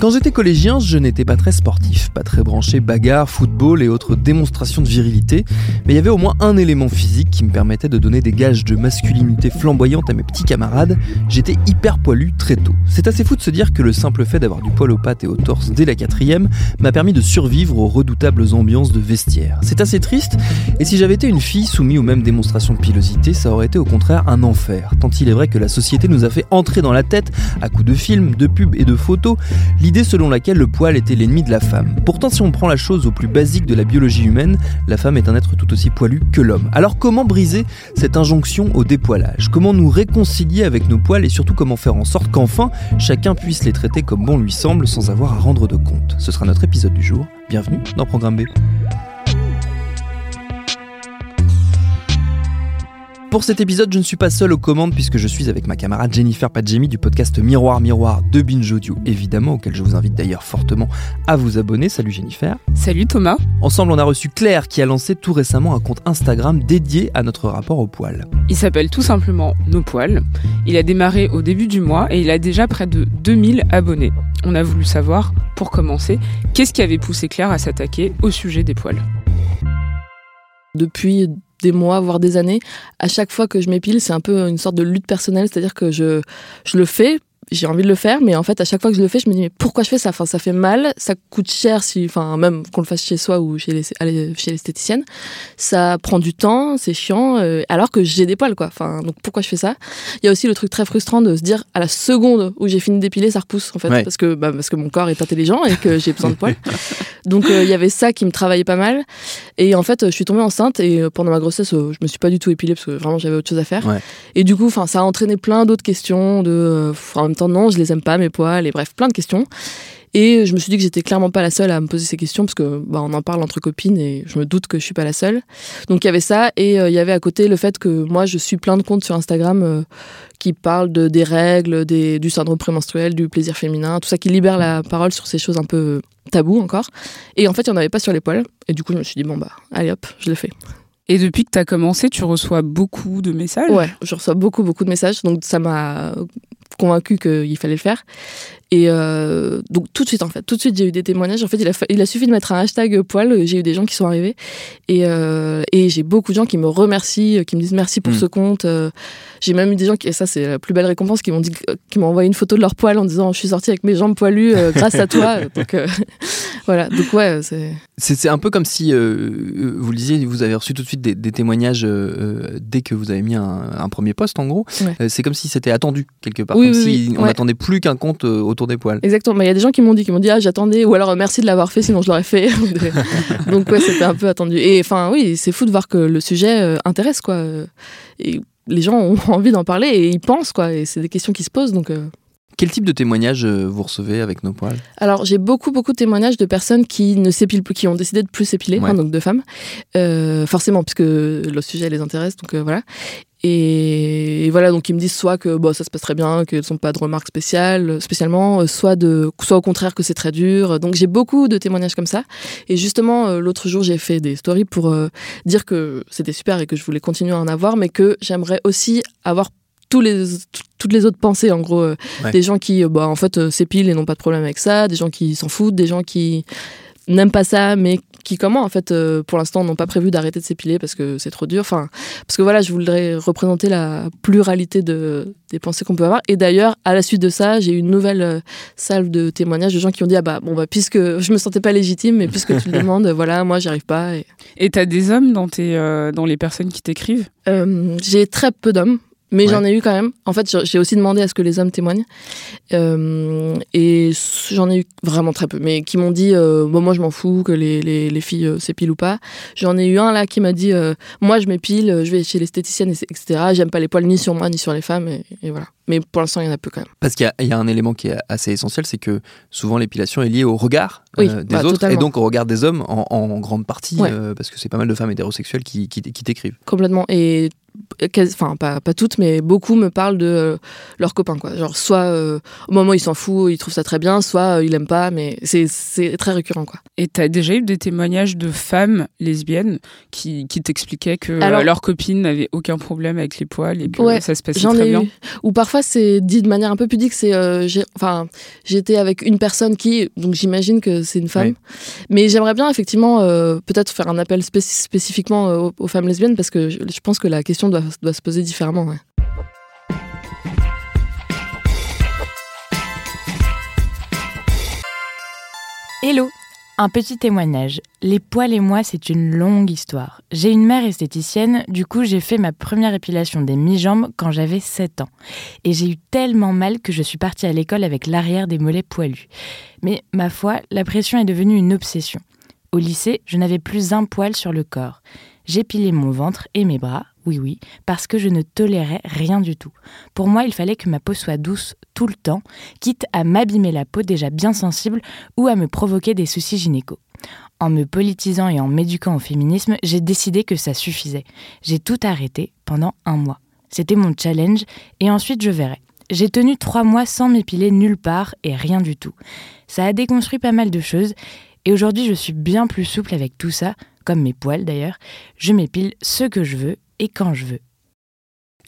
Quand j'étais collégien, je n'étais pas très sportif, pas très branché bagarre, football et autres démonstrations de virilité, mais il y avait au moins un élément physique qui me permettait de donner des gages de masculinité flamboyante à mes petits camarades. J'étais hyper poilu très tôt. C'est assez fou de se dire que le simple fait d'avoir du poil aux pattes et au torse dès la quatrième m'a permis de survivre aux redoutables ambiances de vestiaire. C'est assez triste, et si j'avais été une fille soumise aux mêmes démonstrations de pilosité, ça aurait été au contraire un enfer, tant il est vrai que la société nous a fait entrer dans la tête, à coups de films, de pubs et de photos, l'idée selon laquelle le poil était l'ennemi de la femme. Pourtant, si on prend la chose au plus basique de la biologie humaine, la femme est un être tout aussi poilu que l'homme. Alors comment briser cette injonction au dépoilage? Comment nous réconcilier avec nos poils et surtout comment faire en sorte qu'enfin chacun puisse les traiter comme bon lui semble sans avoir à rendre de compte? Ce sera notre épisode du jour. Bienvenue dans Programme B. Pour cet épisode, je ne suis pas seul aux commandes puisque je suis avec ma camarade Jennifer Padjemi du podcast Miroir Miroir de Binge Audio, évidemment, auquel je vous invite d'ailleurs fortement à vous abonner. Salut Jennifer. Salut Thomas. Ensemble, on a reçu Claire qui a lancé tout récemment un compte Instagram dédié à notre rapport au poil. Il s'appelle tout simplement Nos Poils. Il a démarré au début du mois et il a déjà près de 2000 abonnés. On a voulu savoir, pour commencer, qu'est-ce qui avait poussé Claire à s'attaquer au sujet des poils? depuis des mois, voire des années, à chaque fois que je m'épile, c'est un peu une sorte de lutte personnelle, c'est-à-dire que je, je le fais, j'ai envie de le faire, mais en fait, à chaque fois que je le fais, je me dis, mais pourquoi je fais ça? Enfin, ça fait mal, ça coûte cher, si, enfin, même qu'on le fasse chez soi ou chez l'esthéticienne. Ça prend du temps, c'est chiant, euh, alors que j'ai des poils, quoi. Enfin, donc pourquoi je fais ça? Il y a aussi le truc très frustrant de se dire, à la seconde où j'ai fini d'épiler, ça repousse, en fait, Ouais. parce que, bah, parce que mon corps est intelligent et que j'ai besoin de poils. donc, euh, il y avait ça qui me travaillait pas mal. Et en fait, je suis tombée enceinte et euh, pendant ma grossesse, je me suis pas du tout épilée parce que vraiment j'avais autre chose à faire. Ouais. Et du coup, enfin, ça a entraîné plein d'autres questions de, euh, en même temps, non, je les aime pas mes poils et bref, plein de questions. Et je me suis dit que j'étais clairement pas la seule à me poser ces questions parce que bah, on en parle entre copines et je me doute que je suis pas la seule. Donc il y avait ça et euh, il y avait à côté le fait que moi je suis plein de comptes sur Instagram euh, qui parlent de, des règles, des, du syndrome prémenstruel, du plaisir féminin, tout ça qui libère la parole sur ces choses un peu tabous encore. Et en fait, il y en avait pas sur les poils. Et du coup, je me suis dit bon bah allez hop, je le fais. Et depuis que tu as commencé, tu reçois beaucoup de messages? Ouais, je reçois beaucoup, beaucoup de messages, donc ça m'a convaincu qu'il fallait le faire. Et euh, donc tout de suite, en fait, tout de suite, j'ai eu des témoignages. En fait, il a, fa- il a suffi de mettre un hashtag poil, j'ai eu des gens qui sont arrivés. Et, euh, et j'ai beaucoup de gens qui me remercient, euh, qui me disent merci pour Mm. ce compte. J'ai même eu des gens, qui, et ça c'est la plus belle récompense, qui m'ont dit, qui m'ont envoyé une photo de leur poil en disant je suis sortie avec mes jambes poilues euh, grâce à toi. Donc voilà, donc ouais, c'est... C'est un peu comme si, vous le disiez, vous avez reçu tout de suite des, des témoignages dès que vous avez mis un, un premier post, en gros. Ouais. C'est comme si c'était attendu, quelque part. Oui, comme oui, si oui, on ouais. n'attendait plus qu'un compte euh, autour des poils. Exactement. Mais il y a des gens qui m'ont dit, qui m'ont dit, ah, j'attendais, ou alors euh, merci de l'avoir fait, sinon je l'aurais fait. Donc ouais, c'était un peu attendu. Et enfin, oui, c'est fou de voir que le sujet euh, intéresse, quoi. Euh, Et les gens ont envie d'en parler et ils pensent, quoi. Et c'est des questions qui se posent. Donc, euh. Quel type de témoignage euh, vous recevez avec nos poils? Alors j'ai beaucoup, beaucoup de témoignages de personnes qui ne s'épilent plus, qui ont décidé de plus s'épiler, Ouais. hein, donc de femmes, Euh, forcément, puisque le sujet les intéresse. Donc euh, voilà. Et, et voilà, donc ils me disent soit que bon, ça se passe très bien, qu'elles n'ont pas de remarques spéciales, spécialement, euh, soit, de, soit au contraire que c'est très dur. Donc j'ai beaucoup de témoignages comme ça. Et justement, euh, l'autre jour, j'ai fait des stories pour euh, dire que c'était super et que je voulais continuer à en avoir, mais que j'aimerais aussi avoir tous les, tout- toutes les autres pensées, en gros. euh, Ouais. Des gens qui, euh, bah, en fait, euh, s'épilent et n'ont pas de problème avec ça, des gens qui s'en foutent, des gens qui n'aiment pas ça, mais qui, comment, en fait, euh, pour l'instant, n'ont pas prévu d'arrêter de s'épiler parce que c'est trop dur. Enfin, parce que voilà, je voudrais représenter la pluralité de, des pensées qu'on peut avoir. Et d'ailleurs, à la suite de ça, j'ai eu une nouvelle euh, salve de témoignages de gens qui ont dit Ah bah, bon, bah, puisque je me sentais pas légitime, mais puisque tu le demandes, voilà, moi, j'y arrive pas. Et, Et tu as des hommes dans, tes, euh, dans les personnes qui t'écrivent? J'ai très peu d'hommes. Mais Ouais. j'en ai eu quand même. En fait, j'ai aussi demandé à ce que les hommes témoignent. Euh, et j'en ai eu vraiment très peu. Mais qui m'ont dit, euh, bon, moi je m'en fous que les, les, les filles euh, s'épilent ou pas. J'en ai eu un là qui m'a dit, moi je m'épile, je vais chez l'esthéticienne, etc. J'aime pas les poils ni sur moi ni sur les femmes. Et, et voilà. Mais pour l'instant, il y en a peu quand même. Parce qu'il y a- il y, a un élément qui est assez essentiel, c'est que souvent l'épilation est liée au regard Oui, des bah, autres totalement. et donc au regard des hommes en, en grande partie, Ouais. parce que c'est pas mal de femmes hétérosexuelles qui, qui, qui t'écrivent. Complètement. Et enfin pas, pas toutes, mais beaucoup me parlent de euh, leurs copains. Quoi. Genre soit euh, au moment où ils s'en foutent, ils trouvent ça très bien, soit euh, ils l'aiment pas, mais c'est- c'est très récurrent. Quoi. Et t'as déjà eu des témoignages de femmes lesbiennes qui, qui t'expliquaient que euh, Alors- leur copine n'avait aucun problème avec les poils et que Ouais, ça se passait J'en très ai bien? eu. Ou parfois c'est dit de manière un peu pudique. C'est euh, j'ai- enfin j'étais avec une personne qui donc j'imagine que c'est une femme. Mais j'aimerais bien effectivement euh, peut-être faire un appel spéc- spécifiquement aux, aux femmes lesbiennes parce que je, je pense que la question doit, se poser différemment. Hello un petit témoignage. Les poils et moi, c'est une longue histoire. J'ai une mère esthéticienne, du coup j'ai fait ma première épilation des mi-jambes quand j'avais 7 ans. Et j'ai eu tellement mal que je suis partie à l'école avec l'arrière des mollets poilus. Mais ma foi, la pression est devenue une obsession. Au lycée, je n'avais plus un poil sur le corps. J'épilais mon ventre et mes bras, oui oui, parce que je ne tolérais rien du tout. Pour moi, il fallait que ma peau soit douce tout le temps, quitte à m'abîmer la peau déjà bien sensible ou à me provoquer des soucis gynéco. En me politisant et en m'éduquant au féminisme, j'ai décidé que ça suffisait. J'ai tout arrêté pendant un mois. C'était mon challenge et ensuite je verrai. J'ai tenu trois mois sans m'épiler nulle part et rien du tout. Ça a déconstruit pas mal de choses et aujourd'hui je suis bien plus souple avec tout ça, comme mes poils d'ailleurs. Je m'épile ce que je veux et quand je veux.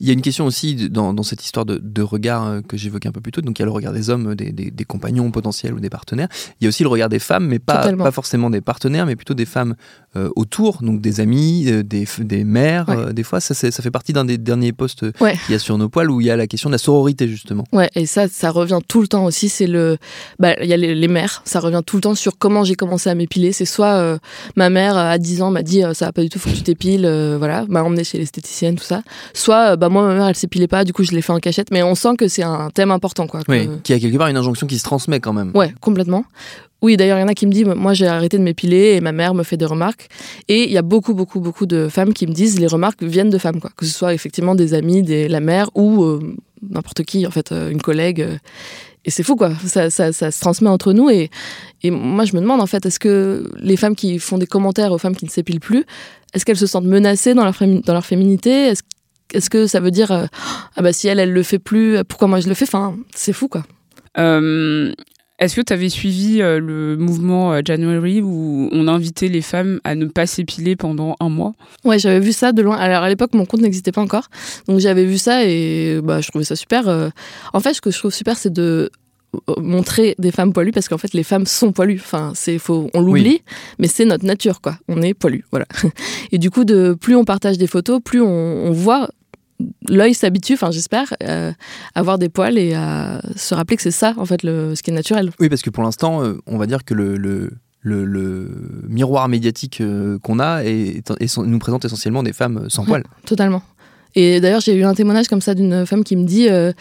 Il y a une question aussi dans, dans cette histoire de, de regard euh, que j'évoquais un peu plus tôt. Donc il y a le regard des hommes, des, des- des compagnons potentiels ou des partenaires. Il y a aussi le regard des femmes, mais pas, Totalement. pas forcément des partenaires, mais plutôt des femmes euh, autour, donc des amis, euh, des, mères. Ouais. euh, des fois, ça, fait partie d'un des derniers posts euh, Ouais. qu'il y a sur nos poils où il y a la question de la sororité justement. Ouais, et ça, ça revient tout le temps aussi. C'est le, bah, il y a les, les mères. Ça revient tout le temps sur comment j'ai commencé à m'épiler. C'est soit ma mère à 10 ans m'a dit ça va pas du tout, faut que tu t'épiles, voilà, m'a emmené chez l'esthéticienne, tout ça. Soit bah moi ma mère elle s'épilait pas, du coup je l'ai fait en cachette. Mais on sent que c'est un thème important, quoi. que- Oui. Qui a quelque part une injonction qui se transmet quand même. Ouais, complètement. Oui, d'ailleurs, il y en a qui me disent, moi j'ai arrêté de m'épiler et ma mère me fait des remarques. Et il y a beaucoup, beaucoup, beaucoup de femmes qui me disent, les remarques viennent de femmes, quoi. Que ce soit effectivement des amis, des, la mère ou euh, n'importe qui, en fait, euh, une collègue. euh. Et c'est fou, quoi. Ça, ça, ça se transmet entre nous. Et, et moi, je me demande, en fait, est-ce que les femmes qui font des commentaires aux femmes qui ne s'épilent plus, est-ce qu'elles se sentent menacées dans leur, dans leur féminité? Est-ce est-ce que ça veut dire, euh, ah bah si elle, elle le fait plus, pourquoi moi je le fais? Enfin, c'est fou, quoi. Euh, Est-ce que tu avais suivi euh, le mouvement euh, January où on invitait les femmes à ne pas s'épiler pendant un mois? Ouais, j'avais vu ça de loin. Alors à l'époque, mon compte n'existait pas encore, donc j'avais vu ça et bah, je trouvais ça super. Euh, En fait, ce que je trouve super, c'est de montrer des femmes poilues parce qu'en fait les femmes sont poilues. Enfin c'est faut on l'oublie mais c'est notre nature quoi. On est poilu voilà. Et du coup de plus on partage des photos plus on, on voit l'œil s'habitue enfin j'espère euh, à voir des poils et à se rappeler que c'est ça en fait le ce qui est naturel Oui, parce que pour l'instant, euh, on va dire que le, le, le- miroir médiatique euh, qu'on a est- est- nous présente essentiellement des femmes sans poils. Totalement. Et d'ailleurs, j'ai eu un témoignage comme ça d'une femme qui me dit, euh,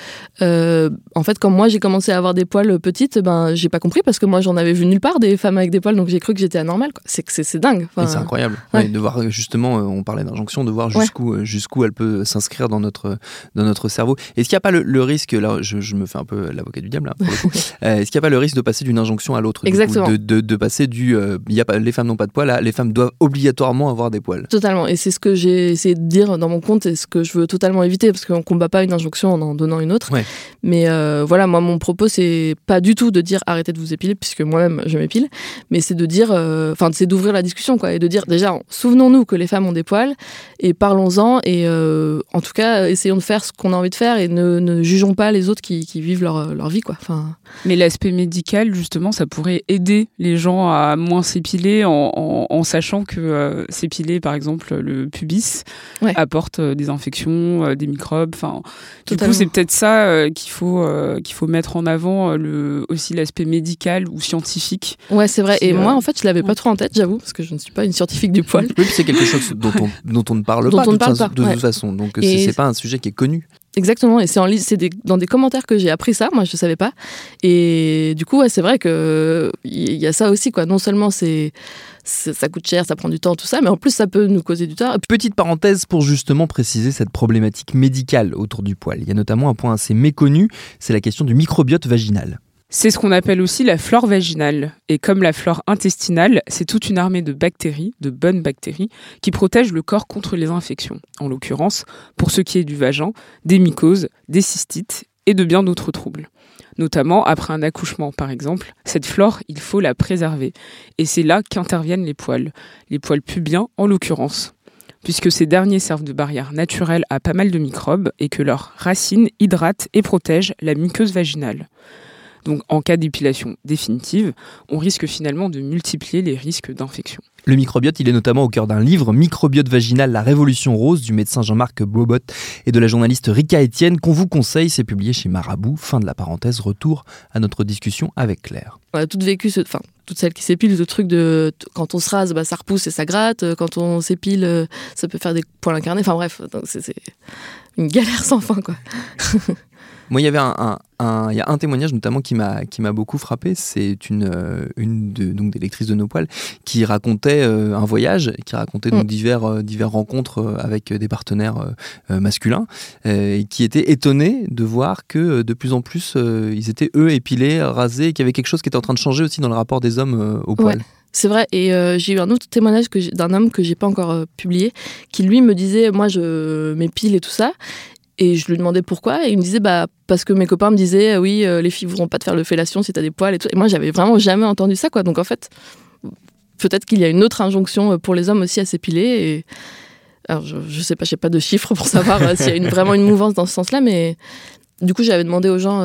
euh, en fait, quand moi j'ai commencé à avoir des poils petites, ben j'ai pas compris parce que moi j'en avais vu nulle part des femmes avec des poils, donc j'ai cru que j'étais anormale. C'est c'est c'est dingue. Enfin, c'est incroyable. ouais. Ouais, de voir euh, justement, on parlait d'injonction, de voir jusqu'où jusqu'où elle peut s'inscrire dans notre dans notre cerveau. Est-ce qu'il n'y a pas le, le risque là, je, je me fais un peu l'avocat du diable là, pour le coup. Euh, Est-ce qu'il n'y a pas le risque de passer d'une injonction à l'autre coup, Exactement. de, de, de passer du il y a pas les femmes n'ont pas de poils à les femmes doivent obligatoirement avoir des poils? Totalement. Et c'est ce que j'ai essayé de dire dans mon compte et ce que je veux totalement éviter parce qu'on combat pas une injonction en en donnant une autre. Ouais. Mais euh, voilà, moi, mon propos, c'est pas du tout de dire arrêtez de vous épiler, puisque moi-même, je m'épile, mais c'est de dire, euh, enfin, c'est d'ouvrir la discussion, quoi, et de dire déjà, souvenons-nous que les femmes ont des poils, et parlons-en, et euh, en tout cas, essayons de faire ce qu'on a envie de faire, et ne, ne jugeons pas les autres qui, qui vivent leur, leur vie, quoi. Enfin, Mais l'aspect médical, justement, ça pourrait aider les gens à moins s'épiler en, en- en sachant que euh, s'épiler, par exemple, le pubis Ouais. apporte euh, des infections, euh, des microbes. Enfin, du coup, c'est peut-être ça euh, qu'il faut euh, qu'il faut mettre en avant, euh, le, aussi l'aspect médical ou scientifique. ouais, c'est vrai. Et euh, moi, en fait, je l'avais ouais. pas trop en tête, j'avoue, parce que je ne suis pas une scientifique du poil. Oui, puis c'est quelque chose dont on, dont on ne parle Dont pas, on de, ne parle toute- pas, de ouais. toute façon. Donc c'est pas un sujet qui est connu. Exactement, et c'est dans des commentaires que j'ai appris ça, moi je savais pas. Et du coup, ouais, c'est vrai que il y a ça aussi, quoi. Non seulement c'est ça coûte cher, ça prend du temps, tout ça, mais en plus ça peut nous causer du tort. Petite parenthèse pour justement préciser cette problématique médicale autour du poil. Il y a notamment un point assez méconnu, c'est la question du microbiote vaginal. C'est ce qu'on appelle aussi la flore vaginale. Et comme la flore intestinale, c'est toute une armée de bactéries, de bonnes bactéries, qui protègent le corps contre les infections. En l'occurrence, pour ce qui est du vagin, des mycoses, des cystites et de bien d'autres troubles. Notamment après un accouchement, par exemple, cette flore, il faut la préserver. Et c'est là qu'interviennent les poils. Les poils pubiens, en l'occurrence puisque ces derniers servent de barrière naturelle à pas mal de microbes et que leurs racines hydratent et protègent la muqueuse vaginale. Donc en cas d'épilation définitive, on risque finalement de multiplier les risques d'infection. Le microbiote, il est notamment au cœur d'un livre, Microbiote vaginal, la révolution rose, du médecin Jean-Marc Bobot et de la journaliste Rika Etienne, qu'on vous conseille. C'est publié chez Marabout. Fin de la parenthèse. Retour à notre discussion avec Claire. On a toutes vécu, ce, enfin, toutes celles qui s'épilent, ce truc de quand on se rase, bah, ça repousse et ça gratte. Quand on s'épile, euh, ça peut faire des poils incarnés. Enfin bref, c'est une galère sans fin, quoi. Moi, il y avait un, il y a un témoignage notamment qui m'a qui m'a beaucoup frappé. C'est une euh, une de, donc des lectrices de nos poils qui racontait euh, un voyage, qui racontait donc mm. divers euh, divers rencontres avec des partenaires masculins, et qui était étonné de voir que de plus en plus ils étaient eux épilés, rasés, qu'il y avait quelque chose qui était en train de changer aussi dans le rapport des hommes aux poils. C'est vrai, et j'ai eu un autre témoignage d'un homme que j'ai pas encore publié, qui lui me disait, moi je m'épile et tout ça, et je lui demandais pourquoi, et il me disait bah parce que mes copains me disaient oui euh, les filles voudront pas te faire de fellation si t'as des poils et tout. Et moi j'avais vraiment jamais entendu ça quoi. Donc en fait peut-être qu'il y a une autre injonction euh, pour les hommes aussi à s'épiler. Alors je, je sais pas, j'ai pas de chiffres pour savoir euh, s'il y a vraiment une mouvance dans ce sens-là, mais du coup j'avais demandé aux gens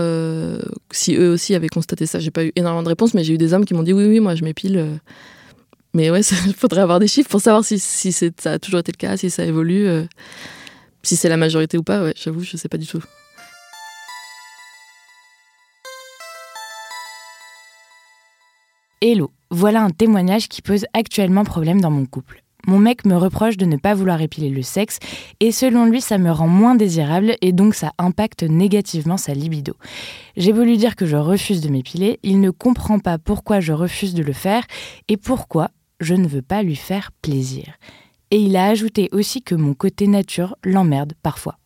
si eux aussi avaient constaté ça. J'ai pas eu énormément de réponses, mais j'ai eu des hommes qui m'ont dit oui oui moi je m'épile. Mais ouais, il faudrait avoir des chiffres pour savoir si ça a toujours été le cas, si ça évolue. Si c'est la majorité ou pas, ouais, j'avoue, je sais pas du tout. Hello, voilà un témoignage qui pose actuellement problème dans mon couple. Mon mec me reproche de ne pas vouloir épiler le sexe et selon lui ça me rend moins désirable et donc ça impacte négativement sa libido. J'ai voulu dire que je refuse de m'épiler, il ne comprend pas pourquoi je refuse de le faire et pourquoi je ne veux pas lui faire plaisir. Et il a ajouté aussi que mon côté nature l'emmerde parfois.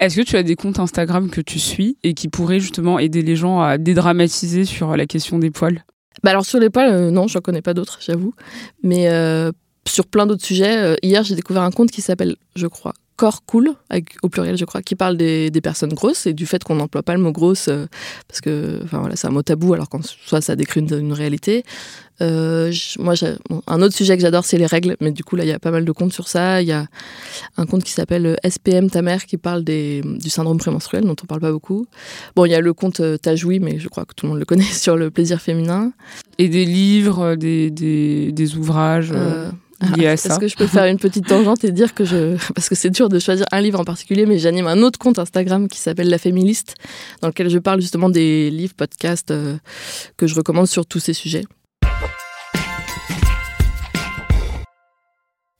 Est-ce que tu as des comptes Instagram que tu suis et qui pourraient justement aider les gens à dédramatiser sur la question des poils? Bah alors sur les poils, euh, non, je n'en connais pas d'autres, j'avoue. Mais euh, sur plein d'autres sujets, euh, hier j'ai découvert un compte qui s'appelle, je crois, corps cool, au pluriel je crois, qui parle des, personnes grosses et du fait qu'on n'emploie pas le mot grosse parce que enfin, voilà, c'est un mot tabou alors qu'en soit ça décrit une, réalité. Euh, moi, un autre sujet que j'adore, c'est les règles, mais du coup là il y a pas mal de comptes sur ça. Il y a un compte qui s'appelle euh, SPM ta mère qui parle des, du syndrome prémenstruel dont on parle pas beaucoup. Bon, il y a le compte euh, Tajoui, mais je crois que tout le monde le connaît sur le plaisir féminin. Et des livres, des, des, des ouvrages. Est-ce que je peux faire une petite tangente et dire que je. Parce que c'est dur de choisir un livre en particulier, mais j'anime un autre compte Instagram qui s'appelle La Féministe, dans lequel je parle justement des livres, podcasts euh, que je recommande sur tous ces sujets.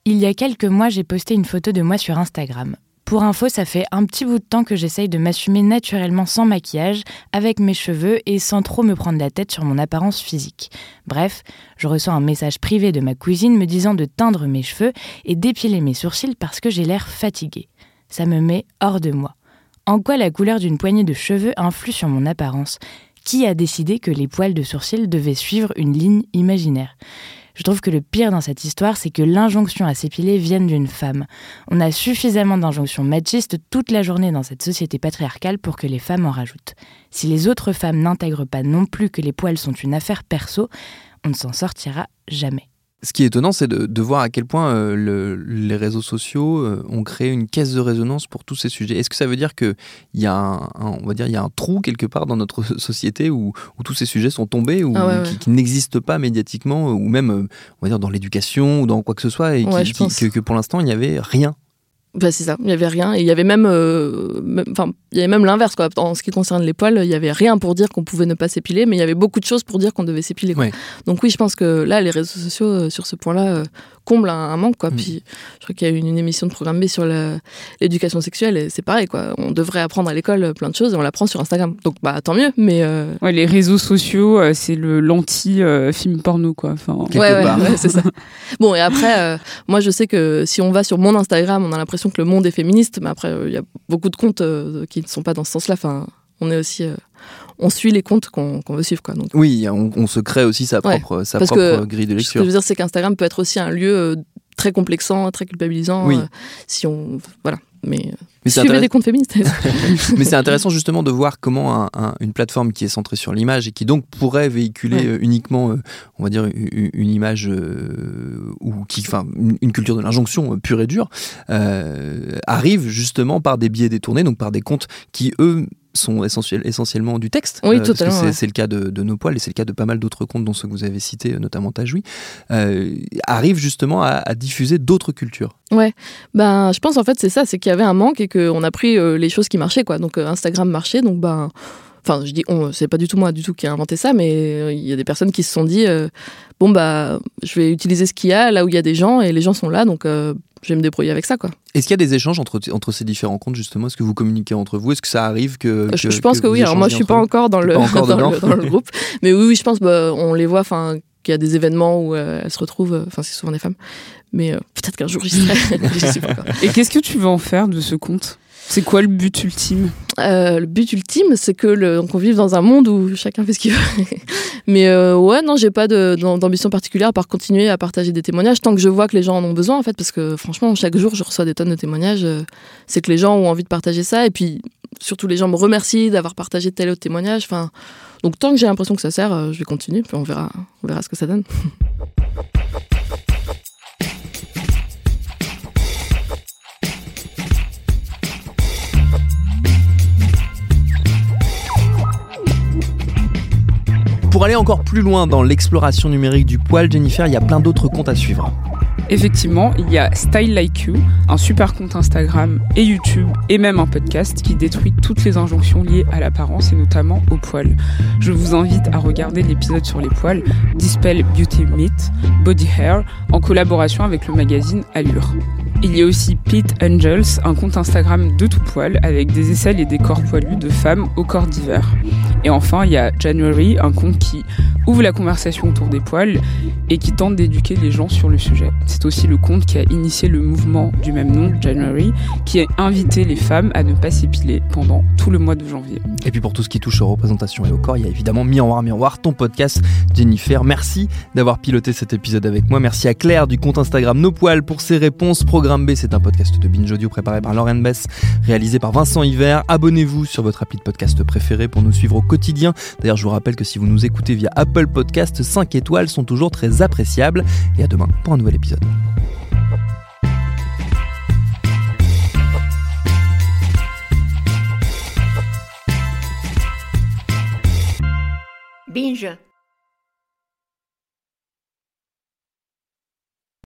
Il y a quelques mois, j'ai posté une photo de moi sur Instagram. Pour info, ça fait un petit bout de temps que j'essaye de m'assumer naturellement sans maquillage, avec mes cheveux et sans trop me prendre la tête sur mon apparence physique. Bref, je reçois un message privé de ma cousine me disant de teindre mes cheveux et d'épiler mes sourcils parce que j'ai l'air fatiguée. Ça me met hors de moi. En quoi la couleur d'une poignée de cheveux influe sur mon apparence? Qui a décidé que les poils de sourcils devaient suivre une ligne imaginaire? Je trouve que le pire dans cette histoire, c'est que l'injonction à s'épiler vienne d'une femme. On a suffisamment d'injonctions machistes toute la journée dans cette société patriarcale pour que les femmes en rajoutent. Si les autres femmes n'intègrent pas non plus que les poils sont une affaire perso, on ne s'en sortira jamais ce qui est étonnant, c'est de, voir à quel point euh, les réseaux sociaux euh, ont créé une caisse de résonance pour tous ces sujets. Est-ce que ça veut dire qu'il y, a un, on va dire, il y a un trou quelque part dans notre société où, tous ces sujets sont tombés, ou ah qui, n'existent pas médiatiquement, ou même euh, on va dire, dans l'éducation ou dans quoi que ce soit, et que, pour l'instant, il n'y avait rien Bah, c'est ça, il y avait rien. Et il y avait même, euh, enfin, il y avait même l'inverse, quoi. En ce qui concerne les poils, il y avait rien pour dire qu'on pouvait ne pas s'épiler, mais il y avait beaucoup de choses pour dire qu'on devait s'épiler. Ouais. Donc oui, je pense que là, les réseaux sociaux, euh, sur ce point-là, euh, comblent un, un manque, quoi. Mm. Puis, je crois qu'il y a eu une, une émission de programme B sur l'éducation sexuelle, et c'est pareil, quoi. On devrait apprendre à l'école plein de choses, et on l'apprend sur Instagram. Donc, bah, tant mieux, mais... euh, Ouais, les réseaux sociaux, euh, c'est le l'anti-film porno, quoi. Enfin, Quelque ouais, ouais, c'est ça. Bon, et après, euh, moi, je sais que si on va sur mon Instagram, on a l'impression que le monde est féministe, mais après, euh, il y a beaucoup de comptes euh, qui ne sont pas dans ce sens-là. Enfin, on est aussi, euh, on suit les comptes qu'on qu'on veut suivre, quoi. Donc, Oui, on, on se crée aussi sa Ouais, propre, sa parce propre que grille de ce que lecture. je veux dire, c'est qu'Instagram peut être aussi un lieu très complexant, très culpabilisant, Oui. euh, si on, voilà. Mais, suivez des comptes féministes. Mais c'est intéressant justement de voir comment un- un- une plateforme qui est centrée sur l'image et qui donc pourrait véhiculer Ouais. euh, uniquement, euh, on va dire, une, image euh, ou qui, enfin, une, culture de l'injonction pure et dure, euh, arrive justement par des biais détournés, donc par des comptes qui eux sont essentiel- essentiellement du texte. Oui, que totalement, c'est ouais. le cas de, de nos poils et c'est le cas de pas mal d'autres comptes dont ceux que vous avez cités, notamment Tajoui, euh, arrivent justement à, à diffuser d'autres cultures. Ben, je pense en fait c'est ça, c'est qu'il y avait un manque et qu'on a pris euh, les choses qui marchaient quoi. Donc euh, Instagram marchait, donc ben, enfin je dis on, c'est pas du tout moi du tout qui a inventé ça, mais euh, il y a des personnes qui se sont dit euh, bon bah je vais utiliser ce qu'il y a là où il y a des gens et les gens sont là, donc euh, je vais me débrouiller avec ça quoi. Est-ce qu'il y a des échanges entre, entre ces différents comptes justement? Est-ce que vous communiquez entre vous? Est-ce que ça arrive que, je, je pense que, oui. Alors moi je suis pas encore dans le pas encore dans, le, dans le groupe, mais oui oui je pense bah, on les voit enfin qu'il y a des événements où euh, elles se retrouvent, euh, enfin c'est souvent des femmes, mais euh, peut-être qu'un jour j'y serai. Et qu'est-ce que tu veux en faire de ce compte? C'est quoi le but ultime? Euh, le but ultime, c'est que donc on vive dans un monde où chacun fait ce qu'il veut. Mais euh, ouais, non, j'ai pas d'ambition particulière à part continuer à partager des témoignages tant que je vois que les gens en ont besoin, en fait, parce que franchement, chaque jour, je reçois des tonnes de témoignages. euh, c'est que les gens ont envie de partager ça, et puis surtout les gens me remercient d'avoir partagé tel ou tel témoignage. Donc tant que j'ai l'impression que ça sert, je vais continuer, puis on verra, on verra ce que ça donne. Pour aller encore plus loin dans l'exploration numérique du poil, Jennifer, il y a plein d'autres comptes à suivre. Effectivement, il y a Style Like You, un super compte Instagram et YouTube et même un podcast qui détruit toutes les injonctions liées à l'apparence et notamment au poil. Je vous invite à regarder l'épisode sur les poils, Dispel Beauty Myth, Body Hair, en collaboration avec le magazine Allure. Il y a aussi Pete Angels, un compte Instagram de tout poil avec des aisselles et des corps poilus de femmes au corps divers. Et enfin, il y a January, un compte qui ouvre la conversation autour des poils et qui tente d'éduquer les gens sur le sujet. C'est aussi le compte qui a initié le mouvement du même nom, January, qui a invité les femmes à ne pas s'épiler pendant tout le mois de janvier. Et puis pour tout ce qui touche aux représentations et au corps, il y a évidemment Miroir Miroir, ton podcast. Jennifer, merci d'avoir piloté cet épisode avec moi. Merci à Claire du compte Instagram Nos Poils pour ses réponses. Programme B, c'est un podcast de Binge Audio préparé par Lauren Bess, réalisé par Vincent Hiver. Abonnez-vous sur votre appli de podcast préféré pour nous suivre au quotidien. D'ailleurs, je vous rappelle que si vous nous écoutez via Apple Podcast, 5 étoiles sont toujours très appréciables. Et à demain pour un nouvel épisode. Binge.